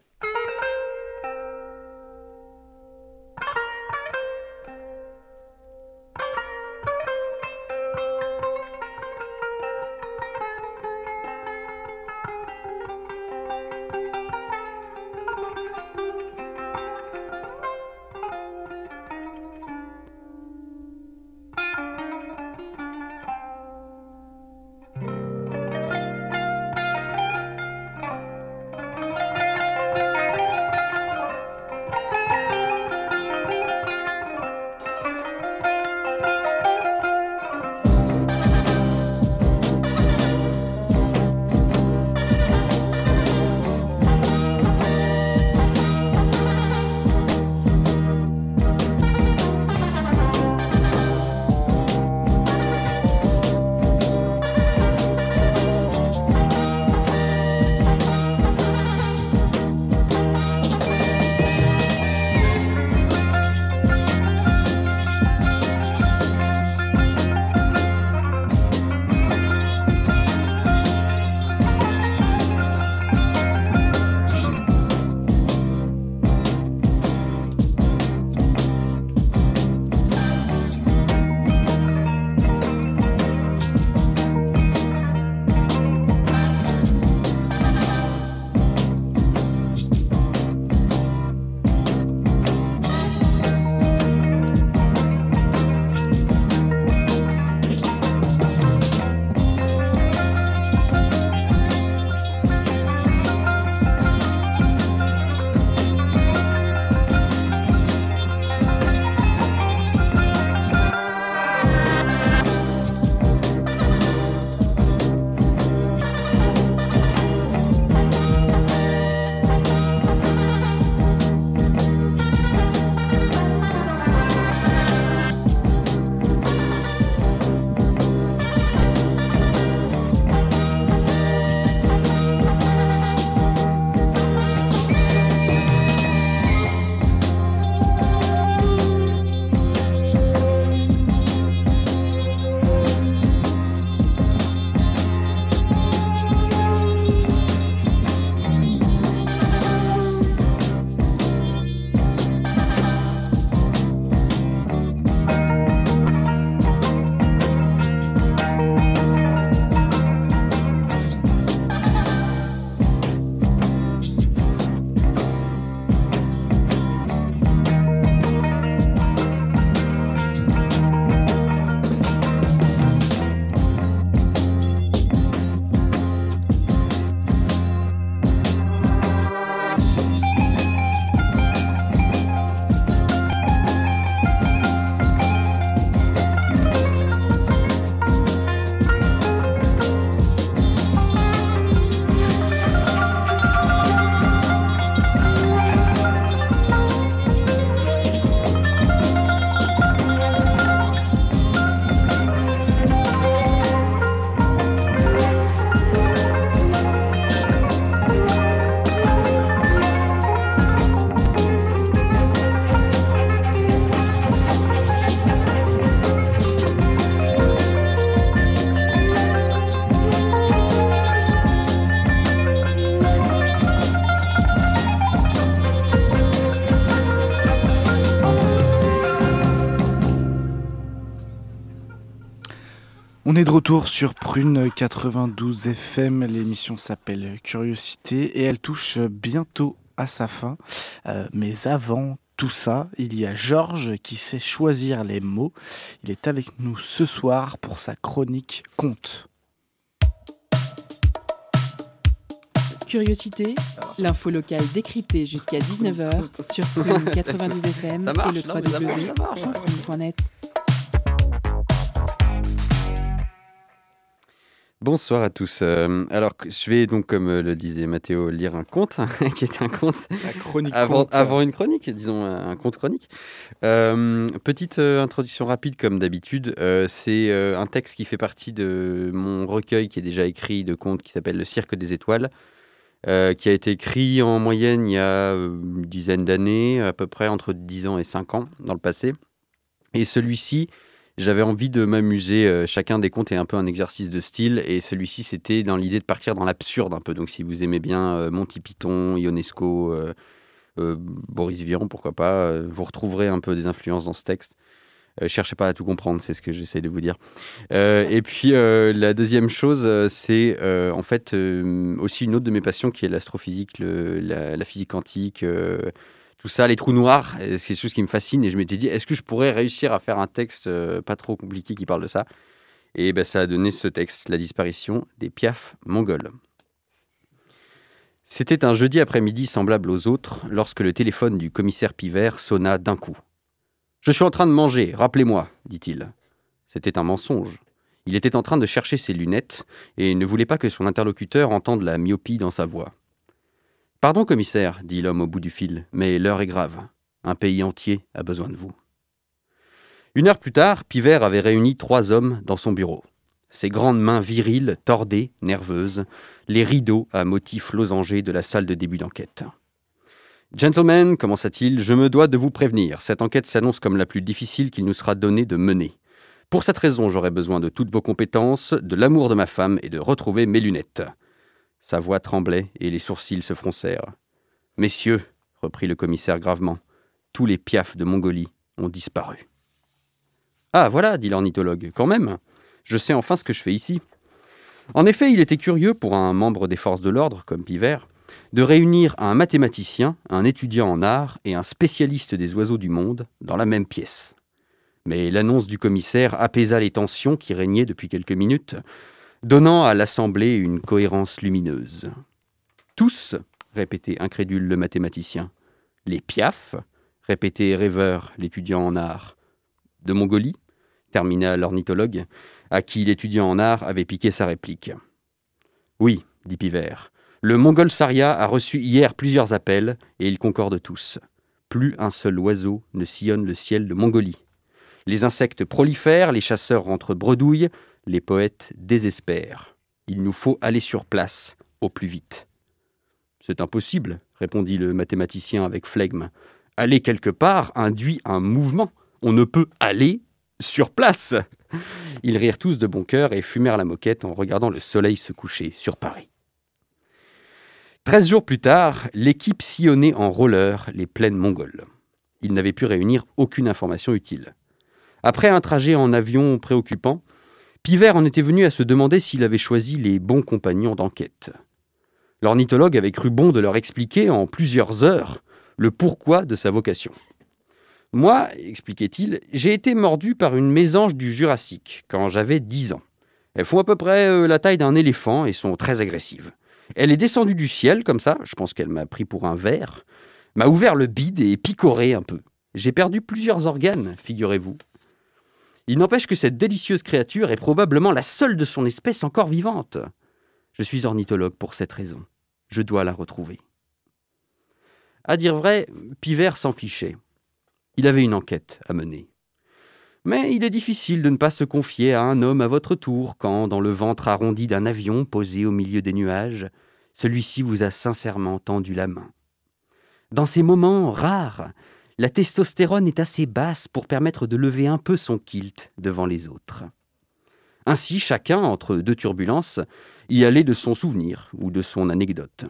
B: Est de retour sur Prune 92 FM. L'émission s'appelle Curiosité et elle touche bientôt à sa fin. Euh, mais avant tout ça, il y a Georges qui sait choisir les mots. Il est avec nous ce soir pour sa chronique Conte.
A: Curiosité, l'info locale décryptée jusqu'à 19h sur Prune 92 FM
M: Ça marche,
A: et le www.prune.net.
M: Bonsoir à tous. Euh, alors, je vais donc, comme euh, le disait Mathéo, lire un conte, qui est un conte
B: La chronique
M: avant,
B: Conte.
M: avant une chronique, disons un conte chronique. Euh, petite euh, introduction rapide, comme d'habitude. Euh, c'est euh, un texte qui fait partie de mon recueil qui est déjà écrit de contes qui s'appelle Le Cirque des Étoiles, euh, qui a été écrit en moyenne il y a euh, une dizaine d'années, à peu près entre 10 ans et 5 ans dans le passé. Et celui-ci, j'avais envie de m'amuser. euh, chacun des contes est un peu un exercice de style, et celui-ci, c'était dans l'idée de partir dans l'absurde un peu. Donc, si vous aimez bien euh, Monty Python, Ionesco, euh, Boris Vian, pourquoi pas, vous retrouverez un peu des influences dans ce texte. Euh, cherchez pas à tout comprendre, c'est ce que j'essaie de vous dire. Et puis, la deuxième chose, c'est en fait aussi une autre de mes passions qui est l'astrophysique, la, la physique quantique. Tout ça, les trous noirs, c'est quelque chose qui me fascine. Et je m'étais dit, est-ce que je pourrais réussir à faire un texte euh, pas trop compliqué qui parle de ça? Et ben, ça a donné ce texte, La disparition des piafs mongols. C'était un jeudi après-midi semblable aux autres lorsque le téléphone du commissaire Pivert sonna d'un coup. Je suis en train de manger, rappelez-moi, dit-il. C'était un mensonge. Il était en train de chercher ses lunettes et ne voulait pas que son interlocuteur entende la myopie dans sa voix. Pardon, commissaire, dit l'homme au bout du fil, mais l'heure est grave. Un pays entier a besoin de vous. Une heure plus tard, Pivert avait réuni trois hommes dans son bureau. Ses grandes mains viriles, tordées, nerveuses, les rideaux à motifs losangés de la salle de début d'enquête. Gentlemen, commença-t-il, je me dois de vous prévenir. Cette enquête s'annonce comme la plus difficile qu'il nous sera donné de mener. Pour cette raison, j'aurai besoin de toutes vos compétences, de l'amour de ma femme et de retrouver mes lunettes. Sa voix tremblait et les sourcils se froncèrent. Messieurs, reprit le commissaire gravement, tous les piafs de Mongolie ont disparu. Ah, voilà, dit l'ornithologue, quand même. Je sais enfin ce que je fais ici. En effet, il était curieux pour un membre des forces de l'ordre, comme Pivert, de réunir un mathématicien, un étudiant en art et un spécialiste des oiseaux du monde dans la même pièce. Mais l'annonce du commissaire apaisa les tensions qui régnaient depuis quelques minutes, donnant à l'assemblée une cohérence lumineuse. Tous, répétait incrédule le mathématicien. Les piafs, répétait rêveur l'étudiant en art. De Mongolie, termina l'ornithologue, à qui l'étudiant en art avait piqué sa réplique. Oui, dit Pivert, le Mongol Saria a reçu hier plusieurs appels et ils concordent tous. Plus un seul oiseau ne sillonne le ciel de Mongolie. Les insectes prolifèrent, les chasseurs rentrent bredouilles, les poètes désespèrent. Il nous faut aller sur place, au plus vite. C'est impossible, répondit le mathématicien avec flegme. Aller quelque part induit un mouvement. On ne peut aller sur place. Ils rirent tous de bon cœur et fumèrent la moquette en regardant le soleil se coucher sur Paris. Treize jours plus tard, l'équipe sillonnait en roller les plaines mongoles. Ils n'avaient pu réunir aucune information utile. Après un trajet en avion préoccupant, Pivert en était venu à se demander s'il avait choisi les bons compagnons d'enquête. L'ornithologue avait cru bon de leur expliquer en plusieurs heures le pourquoi de sa vocation. Moi, expliquait-il, j'ai été mordu par une mésange du Jurassique quand j'avais 10 ans. Elles font à peu près euh, la taille d'un éléphant et sont très agressives. Elle est descendue du ciel, comme ça, je pense qu'elle m'a pris pour un ver, m'a ouvert le bide et picoré un peu. J'ai perdu plusieurs organes, figurez-vous. Il n'empêche que cette délicieuse créature est probablement la seule de son espèce encore vivante. Je suis ornithologue pour cette raison. Je dois la retrouver. À dire vrai, Pivert s'en fichait. Il avait une enquête à mener. Mais il est difficile de ne pas se confier à un homme à votre tour quand, dans le ventre arrondi d'un avion posé au milieu des nuages, celui-ci vous a sincèrement tendu la main. Dans ces moments rares, la testostérone est assez basse pour permettre de lever un peu son kilt devant les autres. Ainsi, chacun, entre deux turbulences, y allait de son souvenir ou de son anecdote.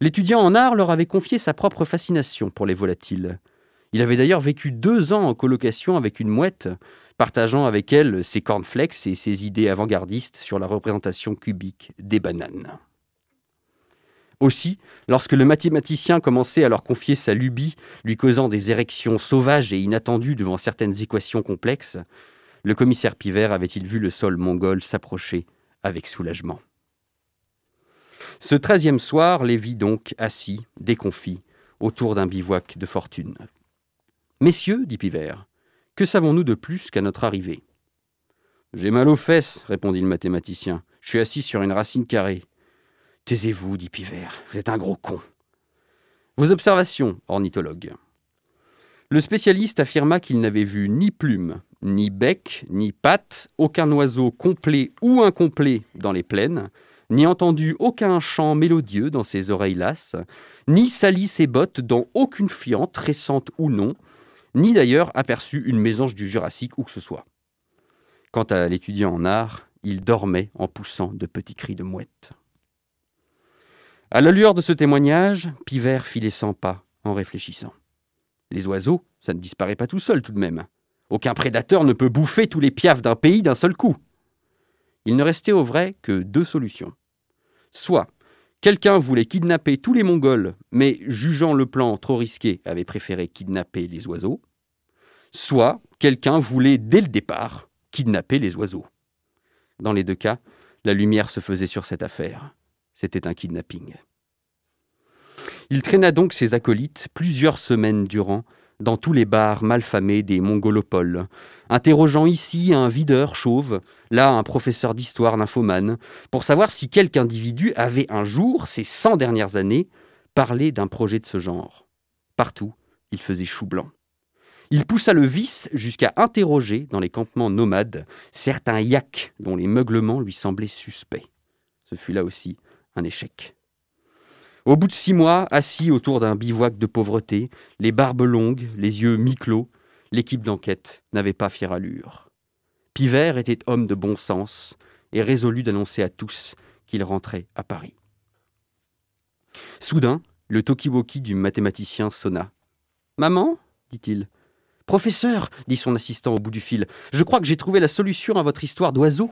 M: L'étudiant en art leur avait confié sa propre fascination pour les volatiles. Il avait d'ailleurs vécu deux ans en colocation avec une mouette, partageant avec elle ses cornflakes et ses idées avant-gardistes sur la représentation cubique des bananes. Aussi, lorsque le mathématicien commençait à leur confier sa lubie, lui causant des érections sauvages et inattendues devant certaines équations complexes, le commissaire Pivert avait-il vu le sol mongol s'approcher avec soulagement. Ce treizième soir les vit donc assis, déconfits, autour d'un bivouac de fortune. Messieurs, dit Pivert, que savons-nous de plus qu'à notre arrivée? J'ai mal aux fesses, répondit le mathématicien. Je suis assis sur une racine carrée. Taisez-vous, dit Pivert, vous êtes un gros con. Vos observations, ornithologue. Le spécialiste affirma qu'il n'avait vu ni plume, ni bec, ni patte, aucun oiseau complet ou incomplet dans les plaines, ni entendu aucun chant mélodieux dans ses oreilles lasses, ni sali ses bottes dans aucune fiente, récente ou non, ni d'ailleurs aperçu une mésange du Jurassique où que ce soit. Quant à l'étudiant en art, il dormait en poussant de petits cris de mouette. À la lueur de ce témoignage, Pivert fit les cent pas en réfléchissant. Les oiseaux, ça ne disparaît pas tout seul tout de même. Aucun prédateur ne peut bouffer tous les piafs d'un pays d'un seul coup. Il ne restait au vrai que deux solutions. Soit quelqu'un voulait kidnapper tous les Mongols, mais jugeant le plan trop risqué, avait préféré kidnapper les oiseaux. Soit quelqu'un voulait dès le départ kidnapper les oiseaux. Dans les deux cas, la lumière se faisait sur cette affaire. C'était un kidnapping. Il traîna donc ses acolytes plusieurs semaines durant dans tous les bars malfamés des mongolopoles, interrogeant ici un videur chauve, là un professeur d'histoire nymphomane, pour savoir si quelque individu avait un jour, ces cent dernières années, parlé d'un projet de ce genre. Partout, il faisait chou blanc. Il poussa le vice jusqu'à interroger, dans les campements nomades, certains yaks dont les meuglements lui semblaient suspects. Ce fut là aussi un échec. Au bout de six mois, assis autour d'un bivouac de pauvreté, les barbes longues, les yeux mi-clos, l'équipe d'enquête n'avait pas fière allure. Pivert était homme de bon sens et résolu d'annoncer à tous qu'il rentrait à Paris. Soudain, le tokiwoki du mathématicien sonna. Maman dit-il. Professeur, dit son assistant au bout du fil, je crois que j'ai trouvé la solution à votre histoire d'oiseau.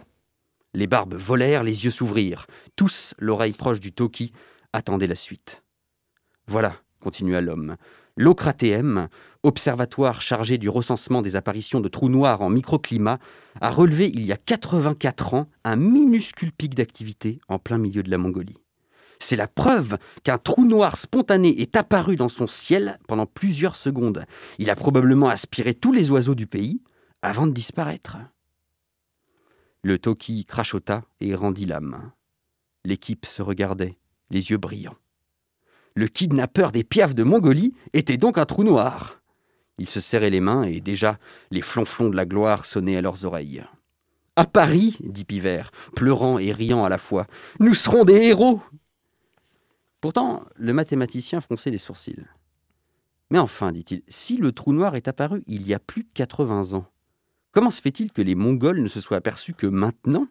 M: Les barbes volèrent, les yeux s'ouvrirent. Tous, l'oreille proche du toki, attendaient la suite. Voilà, continua l'homme, l'OCRATM, observatoire chargé du recensement des apparitions de trous noirs en microclimat, a relevé il y a 84 ans un minuscule pic d'activité en plein milieu de la Mongolie. C'est la preuve qu'un trou noir spontané est apparu dans son ciel pendant plusieurs secondes. Il a probablement aspiré tous les oiseaux du pays avant de disparaître. Le Toki crachota et rendit l'âme. L'équipe se regardait, les yeux brillants. Le kidnappeur des piafs de Mongolie était donc un trou noir. Ils se serraient les mains et déjà les flonflons de la gloire sonnaient à leurs oreilles. À Paris, dit Pivert, pleurant et riant à la fois, nous serons des héros. Pourtant, le mathématicien fronçait les sourcils. Mais enfin, dit-il, si le trou noir est apparu il y a plus de 80 ans, comment se fait-il que les Mongols ne se soient aperçus que maintenant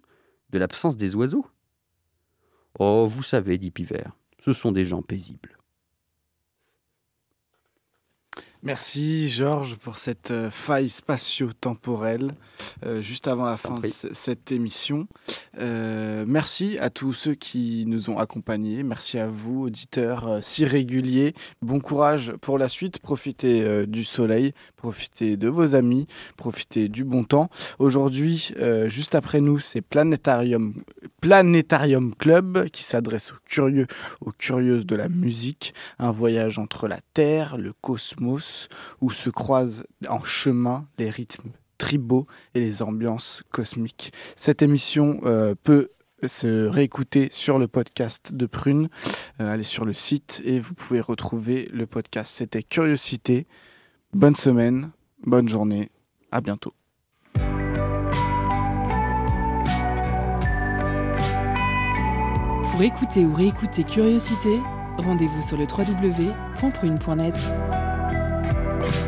M: de l'absence des oiseaux? Oh, vous savez, dit Pivert, ce sont des gens paisibles.
B: Merci Georges pour cette euh, faille spatio-temporelle euh, juste avant la fin de cette émission. Euh, merci à tous ceux qui nous ont accompagnés. Merci à vous, auditeurs si réguliers. Bon courage pour la suite. Profitez du soleil, profitez de vos amis, profitez du bon temps. Aujourd'hui, juste après nous, c'est Planétarium, Planétarium Club qui s'adresse aux curieux, aux curieuses de la musique. Un voyage entre la Terre, le cosmos, où se croisent en chemin les rythmes tribaux et les ambiances cosmiques. Cette émission euh, peut se réécouter sur le podcast de Prune. Euh, allez sur le site et vous pouvez retrouver le podcast. C'était Curiosité. Bonne semaine, bonne journée, à bientôt.
A: Pour écouter ou réécouter Curiosité, rendez-vous sur le www.prune.net. Bye.